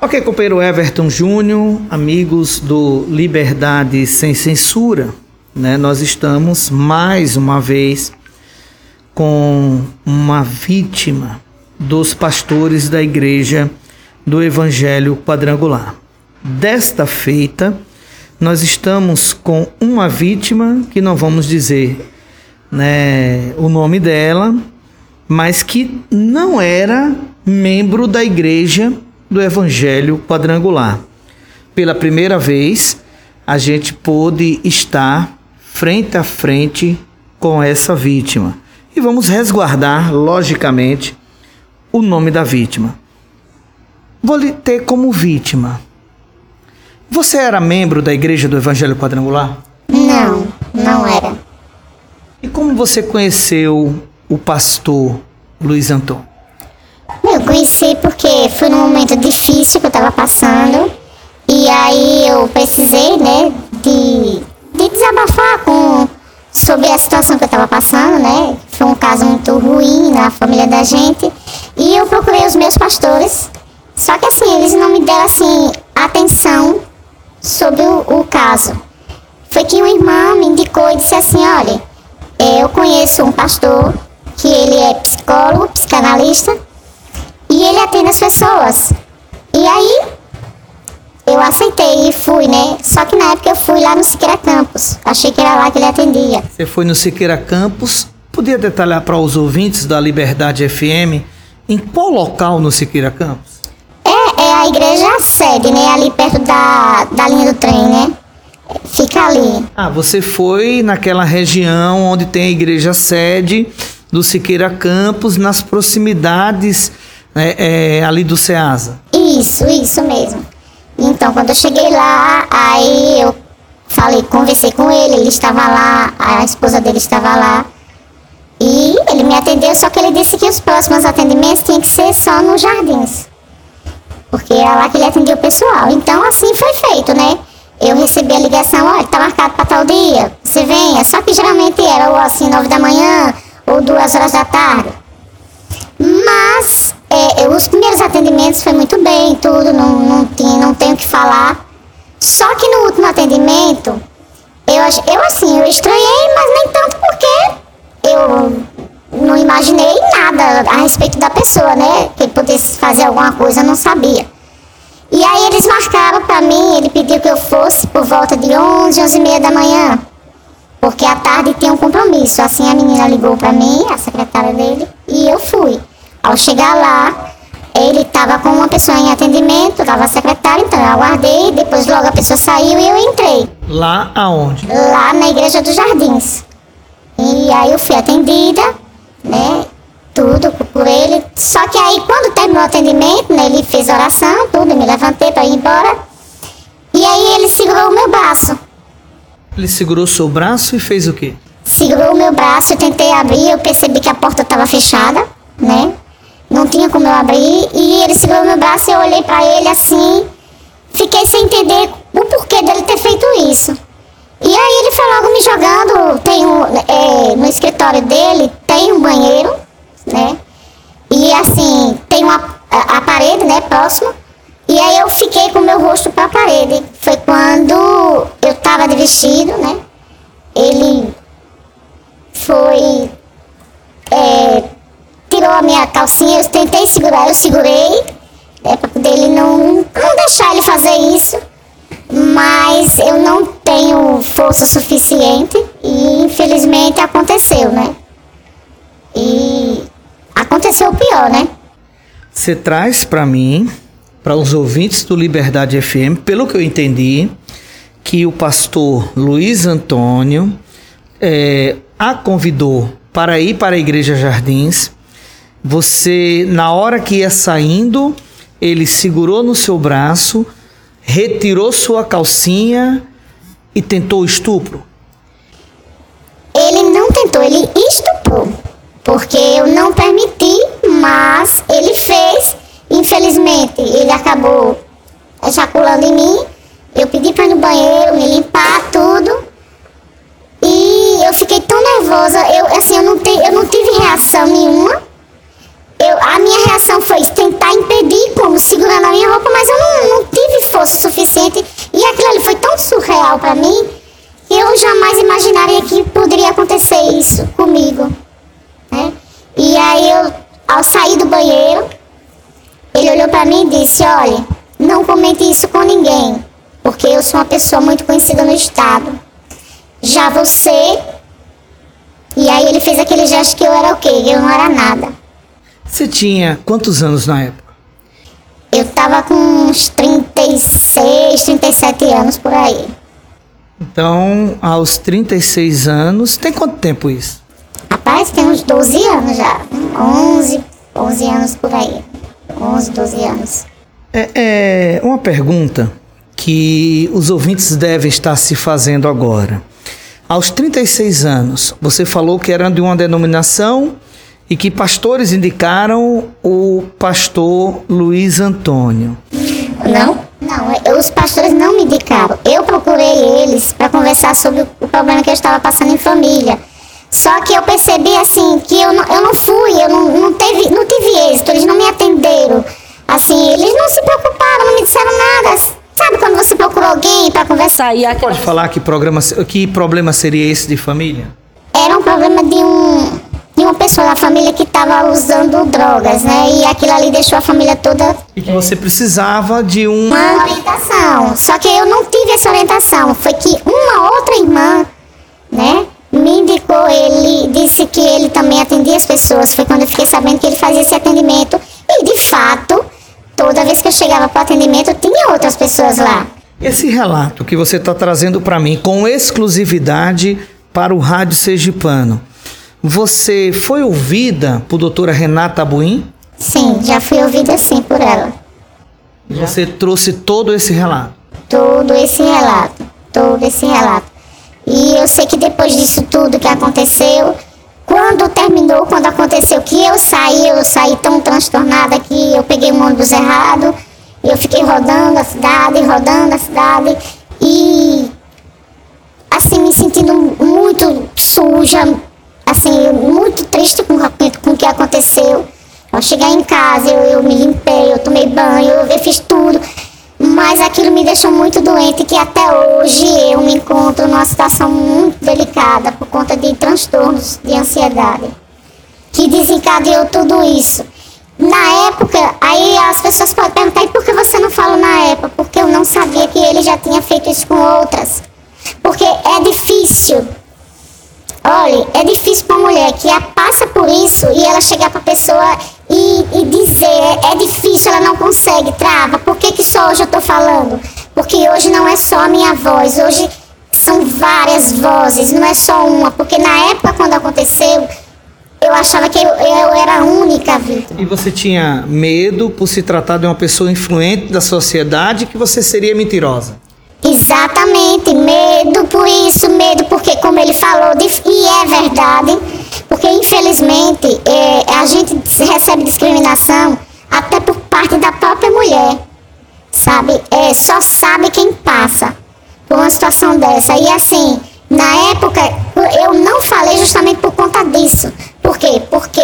Ok, companheiro Everton Júnior, amigos do Liberdade Sem Censura, né? Nós estamos mais uma vez com uma vítima dos pastores da igreja do Evangelho Quadrangular. Desta feita, nós estamos com uma vítima que não vamos dizer né, o nome dela, mas que não era membro da igreja do Evangelho Quadrangular. Pela primeira vez, a gente pôde estar frente a frente com essa vítima. E vamos resguardar, logicamente, o nome da vítima. Vou lhe ter como vítima. Você era membro da Igreja do Evangelho Quadrangular? Não, não era. E como você conheceu o pastor Luiz Antônio? Conheci porque foi num momento difícil que eu estava passando. E aí eu precisei, né, de, de desabafar com, sobre a situação que eu estava passando, né? Foi um caso muito ruim na família da gente. E eu procurei os meus pastores. Só que assim, eles não me deram assim atenção sobre o, o caso. Foi que uma irmã me indicou e disse assim, olha, eu conheço um pastor que ele é psicólogo, psicanalista, e ele atende as pessoas. E aí eu aceitei e fui, né? Só que na época eu fui lá no Siqueira Campos. Achei que era lá que ele atendia. Você foi no Siqueira Campos. Podia detalhar para os ouvintes da Liberdade FM em qual local no Siqueira Campos? É, é a igreja sede, né? Ali perto da, da linha do trem, né? Fica ali. Ah, você foi naquela região onde tem a igreja sede do Siqueira Campos, nas proximidades é, é, ali do Ceasa. Isso, isso mesmo. Então, quando eu cheguei lá, aí eu falei, conversei com ele, ele estava lá, a esposa dele estava lá. E ele me atendeu, só que ele disse que os próximos atendimentos tinham que ser só nos jardins. Porque é lá que ele atendia o pessoal. Então, assim foi feito, né? Eu recebi a ligação, olha, tá marcado para tal dia, você venha. Só que geralmente era ou assim, nove da manhã, ou duas horas da tarde. Mas é, os primeiros atendimentos foi muito bem, tudo, não, não, tinha, não tenho o que falar. Só que no último atendimento, eu, eu assim, eu estranhei, mas nem tanto porque eu não imaginei nada a respeito da pessoa, né? Que pudesse fazer alguma coisa, eu não sabia. E aí eles marcaram para mim, ele pediu que eu fosse por volta de 11, 11 e meia da manhã. Porque à tarde tinha um compromisso. Assim a menina ligou para mim, a secretária dele, e eu fui. Ao chegar lá, ele estava com uma pessoa em atendimento, estava a secretária, então eu aguardei, depois logo a pessoa saiu e eu entrei. Lá aonde? Lá na Igreja dos Jardins. E aí eu fui atendida, né? Tudo por ele. Só que aí quando terminou o atendimento, né, ele fez oração, tudo, me levantei para ir embora. E aí ele segurou o meu braço. Ele segurou seu braço e fez o quê? Segurou o meu braço, eu tentei abrir, eu percebi que a porta estava fechada, né? Não tinha como eu abrir. E ele segurou meu braço e eu olhei para ele assim. Fiquei sem entender o porquê dele ter feito isso. E aí ele foi logo me jogando. Tem um, é, no escritório dele tem um eu tentei segurar, eu segurei, é, para poder ele não, não deixar ele fazer isso. Mas eu não tenho força suficiente e infelizmente aconteceu, né? E aconteceu o pior, né? Você traz para mim, para os ouvintes do Liberdade FM, pelo que eu entendi, que o pastor Luiz Antônio é, a convidou para ir para a Igreja Jardins você, na hora que ia saindo, ele segurou no seu braço, retirou sua calcinha e tentou estupro? Ele não tentou, ele estuprou. Porque eu não permiti, mas ele fez. Infelizmente, ele acabou ejaculando em mim. Para mim, eu jamais imaginaria que poderia acontecer isso comigo. Né? E aí eu, ao sair do banheiro, ele olhou para mim e disse, olha, não comente isso com ninguém, porque eu sou uma pessoa muito conhecida no estado. Já você. E aí ele fez aquele gesto que eu era o quê? Eu não era nada. Você tinha quantos anos na época? Eu tava com uns 36, 37 anos por aí. Então, aos 36 anos, tem quanto tempo isso? Rapaz, tem uns 12 anos já. 11, 11 anos por aí. 11, 12 anos. É, é uma pergunta que os ouvintes devem estar se fazendo agora. Aos 36 anos, você falou que era de uma denominação e que pastores indicaram o pastor Luiz Antônio. Não, não, eu, os pastores não me indicaram. Eu procurei eles para conversar sobre o problema que eu estava passando em família. Só que eu percebi assim que eu não, eu não fui, eu não, não, teve, não tive êxito, eles não me atenderam. Assim, eles não se preocuparam, não me disseram nada. Sabe quando você procura alguém para conversar e aquela... Pode falar que, programa, que problema seria esse de família? Era um problema de um de uma pessoa da família que estava usando drogas, né? E aquilo ali deixou a família toda. E que você precisava de uma... uma orientação. Só que eu não tive essa orientação. Foi que uma outra irmã, né? Me indicou, ele disse que ele também atendia as pessoas. Foi quando eu fiquei sabendo que ele fazia esse atendimento. E de fato, toda vez que eu chegava para o atendimento, tinha outras pessoas lá. Esse relato que você está trazendo para mim com exclusividade para o Rádio Sergipano você foi ouvida por doutora Renata Buim? Sim, já fui ouvida sim por ela. Você trouxe todo esse relato? Todo esse relato, todo esse relato. E eu sei que depois disso tudo que aconteceu, quando terminou, quando aconteceu que eu saí, eu saí tão transtornada que eu peguei um ônibus errado, eu fiquei rodando a cidade, rodando a cidade e assim me sentindo muito suja, assim, muito triste com, com o que aconteceu. Ao chegar em casa, eu, eu me limpei, eu tomei banho, eu, fiz tudo. Mas aquilo me deixou muito doente, que até hoje eu me encontro numa situação muito delicada por conta de transtornos de ansiedade, que desencadeou tudo isso. Na época, aí as pessoas podem perguntar, e por que você não falou na época? Porque eu não sabia que ele já tinha feito isso com outras. Porque é difícil Olha, é difícil para uma mulher que passa por isso e ela chegar para a pessoa e, e, dizer, é difícil, ela não consegue, trava. Por que, que só hoje eu estou falando? Porque hoje não é só a minha voz, hoje são várias vozes, não é só uma. Porque na época quando aconteceu, eu achava que eu, eu era a única. E você tinha medo por se tratar de uma pessoa influente da sociedade que você seria mentirosa? Exatamente, medo por isso, medo porque, como ele falou, e é verdade, porque infelizmente é, a gente recebe discriminação até por parte da própria mulher, sabe? É, só sabe quem passa por uma situação dessa. E assim, na época eu não falei justamente por conta disso. Por quê? Porque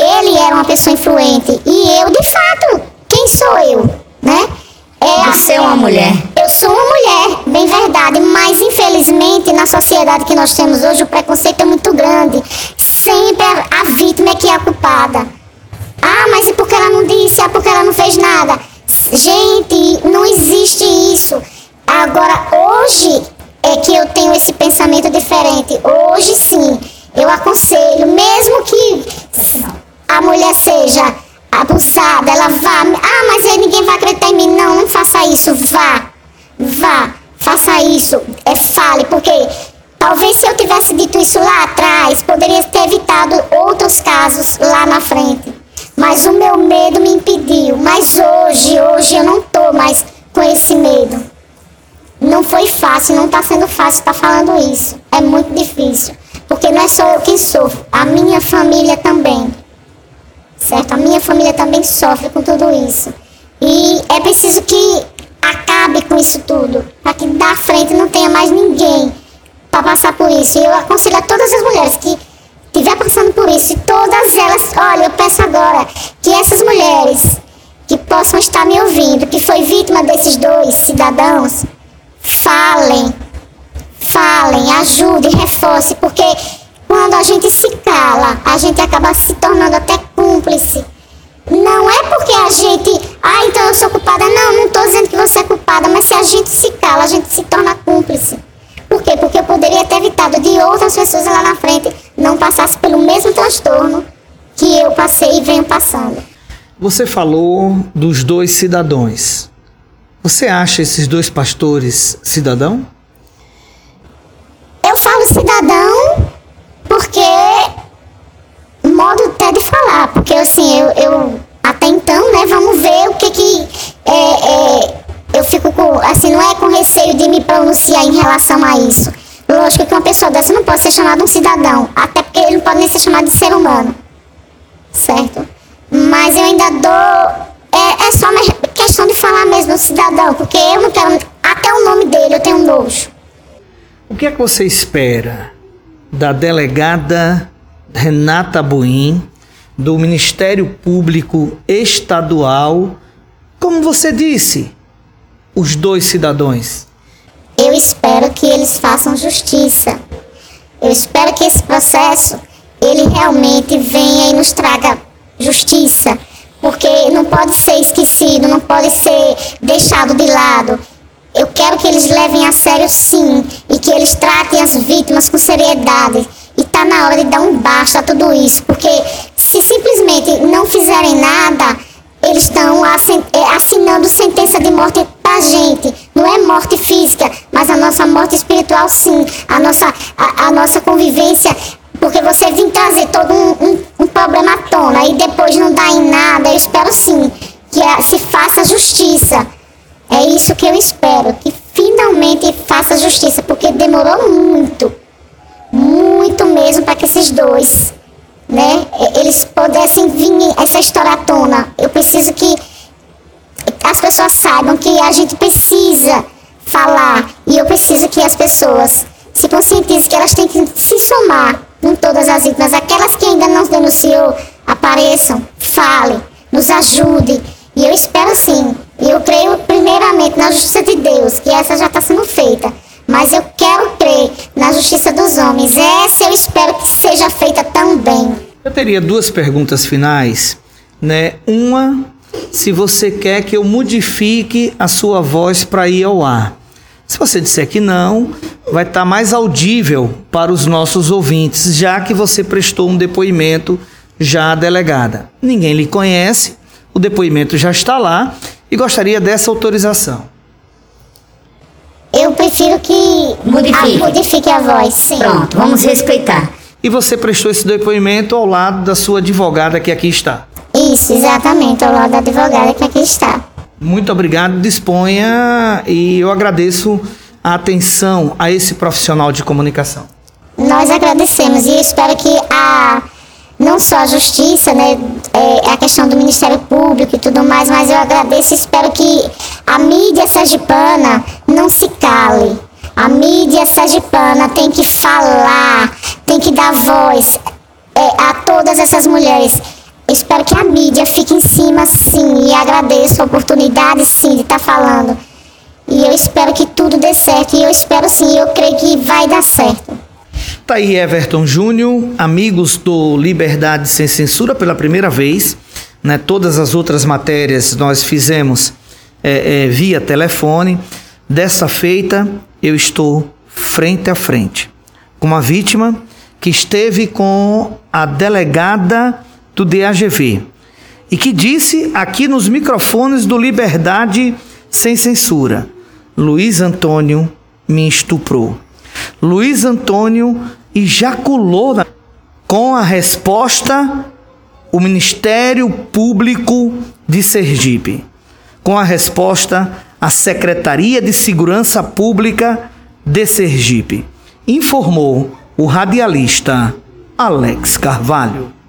ele era uma pessoa influente e eu, sociedade que nós temos hoje o preconceito é muito grande. Sempre a, vítima é que é a culpada. Ah, mas e porque ela não disse? Ah, porque ela não fez nada? Gente, não existe isso. Agora, hoje é que eu tenho esse pensamento diferente. Hoje sim, eu aconselho, mesmo que a mulher seja abusada, ela vá. Ah, mas aí ninguém vai acreditar em mim. Não, não faça isso. Vá. Vá. Faça isso. É, fale, porque talvez se eu tivesse dito isso lá atrás, poderia ter evitado outros casos lá na frente. Mas o meu medo me impediu. Mas hoje, hoje eu não tô mais com esse medo. Não foi fácil, não está sendo fácil estar tá falando isso. É muito difícil. Porque não é só eu que sofro, a minha família também certo? A minha família também sofre com tudo isso. E é preciso que acabe com isso tudo, para que da frente não tenha mais ninguém para passar por isso. E eu aconselho a todas as mulheres que estiver passando por isso, e todas elas, olha, eu peço agora que essas mulheres que possam estar me ouvindo, que foi vítima desses dois cidadãos, falem, falem, ajudem, reforcem, porque quando a gente se cala, a gente acaba se tornando até cúmplice. Não é porque a gente, ah, então eu sou culpada. Não, não estou dizendo que você é culpada, mas se a gente se cala, a gente se torna cúmplice. Por quê? Porque eu poderia ter evitado de outras pessoas lá na frente não passassem pelo mesmo transtorno que eu passei e venho passando. Você falou dos dois cidadãos. Você acha esses dois pastores cidadão? Eu falo cidadão porque modo até de falar, porque assim, eu, eu até então, né, vamos ver o que que é, é, eu fico com, assim, não é com receio de me pronunciar em relação a isso. Lógico que uma pessoa dessa não pode ser chamada um cidadão, até porque ele não pode nem ser chamado de ser humano, certo? Mas eu ainda dou, é, é só uma questão de falar mesmo, cidadão, porque eu não quero, até o nome dele eu tenho nojo. O que é que você espera da delegada Renata Buim, do Ministério Público Estadual, como você disse, os dois cidadãos. Eu espero que eles façam justiça. Eu espero que esse processo ele realmente venha e nos traga justiça, porque não pode ser esquecido, não pode ser deixado de lado. Eu quero que eles levem a sério sim e que eles tratem as vítimas com seriedade e tá na hora de dar um basta a tudo isso, porque se simplesmente não fizerem nada, eles estão é, assinando sentença de morte gente. Não é morte física, mas a nossa morte espiritual sim. A nossa, a, a nossa convivência. Porque você vem trazer todo um, um, um, problema à tona e depois não dá em nada. Eu espero sim que a, se faça justiça. É isso que eu espero, que finalmente faça justiça, porque demorou muito muito mesmo para que esses dois, né, eles pudessem vir essa história à tona. Eu preciso que as pessoas saibam que a gente precisa falar e eu preciso que as pessoas se conscientizem que elas têm que se somar em todas as vítimas. Aquelas que ainda não denunciou, apareçam, falem, nos ajudem. E eu espero sim, e eu creio primeiramente na justiça de Deus, que essa já está sendo feita mas eu quero crer na justiça dos homens. Essa eu espero que seja feita também. Eu teria duas perguntas finais, né? Uma, se você quer que eu modifique a sua voz para ir ao ar. Se você disser que não, vai estar tá mais audível para os nossos ouvintes, já que você prestou um depoimento já delegada. Ninguém lhe conhece, o depoimento já está lá e gostaria dessa autorização. Eu prefiro que modifique a, modifique a voz, sim. Pronto, vamos respeitar. E você prestou esse depoimento ao lado da sua advogada que aqui está? Isso, exatamente, ao lado da advogada que aqui está. Muito obrigado, disponha e eu agradeço a atenção a esse profissional de comunicação. Nós agradecemos e espero que a não só a justiça, né, é, a questão do Ministério Público e tudo mais, mas eu agradeço e espero que a mídia sergipana não se cale. A mídia sergipana tem que falar, tem que dar voz é, a todas essas mulheres. Espero que a mídia fique em cima, sim, e agradeço a oportunidade, sim, de estar tá falando. E eu espero que tudo dê certo, e eu espero sim, eu creio que vai dar certo. Tá aí Everton Júnior, amigos do Liberdade Sem Censura pela primeira vez. Né? Todas as outras matérias nós fizemos é, é, via telefone. Dessa feita, eu estou frente a frente com uma vítima que esteve com a delegada do DAGV e que disse aqui nos microfones do Liberdade Sem Censura: Luiz Antônio me estuprou. Luiz Antônio ejaculou com a resposta o Ministério Público de Sergipe, com a resposta a Secretaria de Segurança Pública de Sergipe, informou o radialista Alex Carvalho.